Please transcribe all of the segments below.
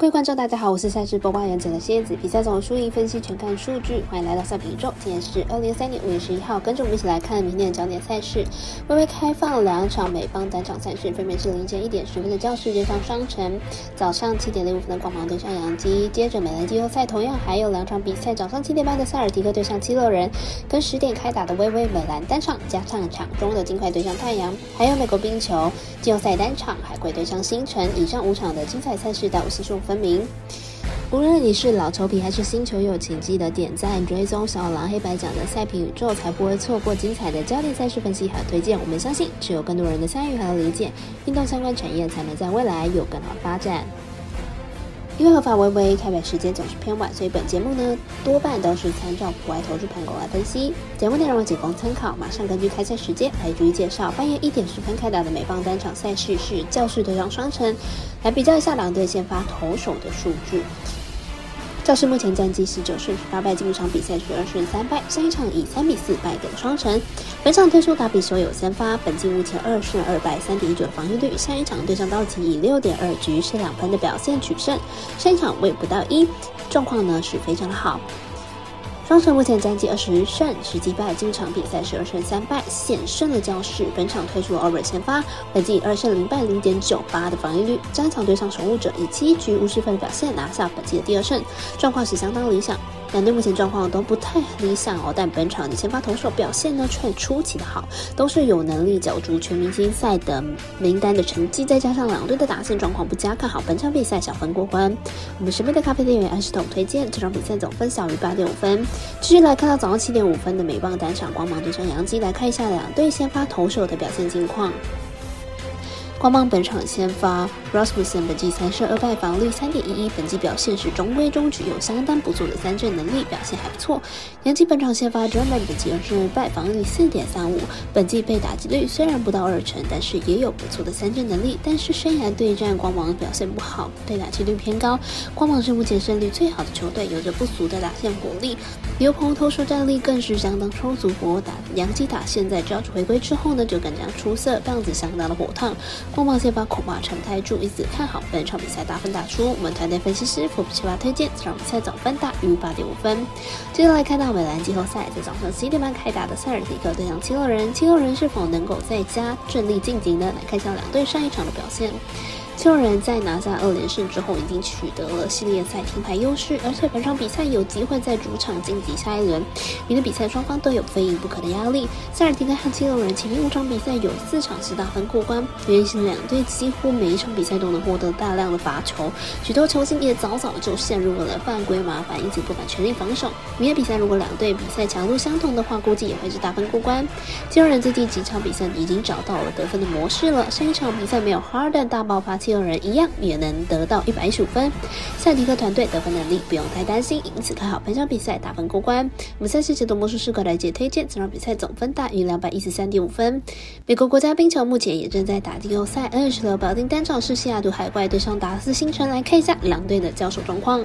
各位观众，大家好，我是赛事播报员者的蝎子。比赛总输赢分析全看数据，欢迎来到赛评宇宙。今天是二零二三年五月十一号，跟着我们一起来看明天的焦点赛事。微微开放两场美邦单场赛事，分别是凌晨一点十分的教室对上双城，早上七点零五分的光芒对上杨基。接着美兰季后赛同样还有两场比赛，早上七点半的塞尔迪克对上七六人，跟十点开打的微微美兰单场，加上场中的金块对上太阳，还有美国冰球季后赛单场海龟对上星辰。以上五场的精彩赛事，带我细数分明。无论你是老球皮还是新球友，请记得点赞、追踪小狼黑白奖的赛评宇宙，才不会错过精彩的焦点赛事分析和推荐。我们相信，只有更多人的参与和理解，运动相关产业才能在未来有更好的发展。因为合法微微开盘时间总是偏晚，所以本节目呢多半都是参照国外投注盘口来分析。节目内容仅供参考，马上根据开赛时间来逐一介绍。半夜一点十分开打的美棒单场赛事是教室对上双城，来比较一下两队先发投手的数据。教室目前战绩十九胜十八败，进入场比赛十二胜三败，上一场以三比四败给了双城。本场推出打比所有先发，本季目前二胜二败，三点一九的防御率。上一场对上道奇以六点二局是两分的表现取胜，上一场未不到一，状况呢是非常的好。双城目前战绩二十胜十击败，今场比赛是二胜三败，险胜了教室。本场推出了 Over 先发，本季二胜零败，零点九八的防御率。战场对上守护者，以七局无失分的表现拿下本季的第二胜，状况是相当理想。两队目前状况都不太理想哦，但本场的先发投手表现呢却出奇的好，都是有能力角逐全明星赛的名单的成绩，再加上两队的打线状况不佳，看好本场比赛小分过关。我们神秘的咖啡店员安石统推荐这场比赛总分小于八点五分。继续来看到早上七点五分的美棒单场光芒对上洋基，来看一下两队先发投手的表现情况。光芒本场先发，Rasmussen 本季三胜二败，防率三点一一，本季表现是中规中矩，有相当不错的三振能力，表现还不错。杨基本场先发，Drummond 本季二胜二败，防率四点三五，本季被打击率虽然不到二成，但是也有不错的三振能力。但是生涯对战光芒表现不好，被打击率偏高。光芒是目前胜率最好的球队，有着不俗的打线火力，牛棚投手战力更是相当充足。不过打杨基打现在 j o 回归之后呢，就更加出色，棒子相当的火烫。光芒先发恐怕撑不太住，因此看好本场比赛大分打出。我们团队分析师福布奇巴推荐这场比赛总分大于八点五分。接下来看到美兰季后赛，在早上十一点半开打的塞尔迪克对上七六人，七六人是否能够在家顺利晋级呢？来看一下两队上一场的表现。七六人在拿下二连胜之后，已经取得了系列赛停牌优势，而且本场比赛有机会在主场晋级下一轮。明天比赛双方都有非赢不可的压力。塞尔提克和七六人前面五场比赛有四场是大分过关，原因是两队几乎每一场比赛都能获得大量的罚球，许多球星也早早就陷入了犯规麻烦，因此不敢全力防守。明天比赛如果两队比赛强度相同的话，估计也会是大分过关。七六人最近几场比赛已经找到了得分的模式了，上一场比赛没有 Harden 大爆发。六人一样也能得到一百一十五分，赛迪克团队得分能力不用太担心，因此看好本场比赛打分过关。我们赛事解读魔术师格莱杰推荐这场比赛总分大于两百一十三点五分。美国国家冰球目前也正在打季后赛，二十六表定单场是西雅图海怪对上达斯星辰，来看一下两队的交手状况。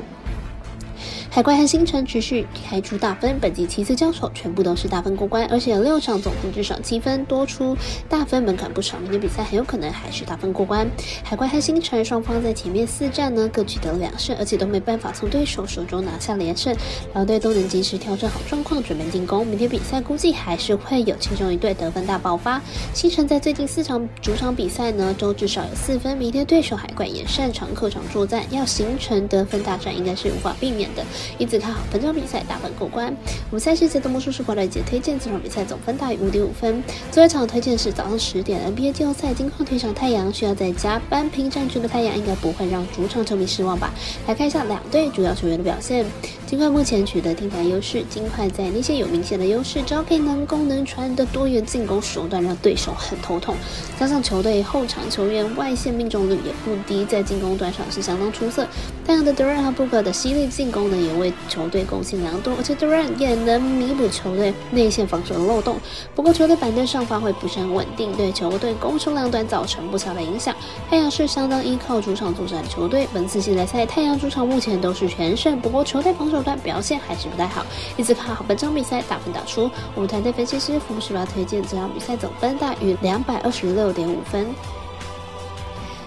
海怪和星辰持续开出大分，本季七次交手全部都是大分过关，而且六场总分至少七分，多出大分门槛不少。明天比赛很有可能还是大分过关。海怪和星辰双方在前面四战呢各取得两胜，而且都没办法从对手手中拿下连胜，两队都能及时调整好状况，准备进攻。明天比赛估计还是会有其中一队得分大爆发。星辰在最近四场主场比赛呢都至少有四分，明天对手海怪也擅长客场作战，要形成得分大战应该是无法避免的。因此看好本场比赛大分过关。我们赛事节的魔术师过来姐推荐这场比赛总分大于五点五分。最后一场推荐是早上十点 NBA 季后赛金矿对上太阳，需要在加班拼战局的太阳应该不会让主场球迷失望吧？来看一下两队主要球员的表现。金块目前取得定盘优势，金块在那些有明显的优势，只要可以能攻能传的多元进攻手段，让对手很头痛。加上球队后场球员外线命中率也不低，在进攻端上是相当出色。太阳的 Durant 和 Booker 的犀利进攻呢，也为球队贡献良多，而且 Durant 也能弥补球队内线防守的漏洞。不过球队板凳上发挥不是很稳定，对球队攻守两端造成不小的影响。太阳是相当依靠主场作战的球队，本次系列赛太阳主场目前都是全胜，不过球队防守。端表现还是不太好，因此看好本场比赛打分打出。我们团队分析师福士巴推荐这场比赛总分大于两百二十六点五分。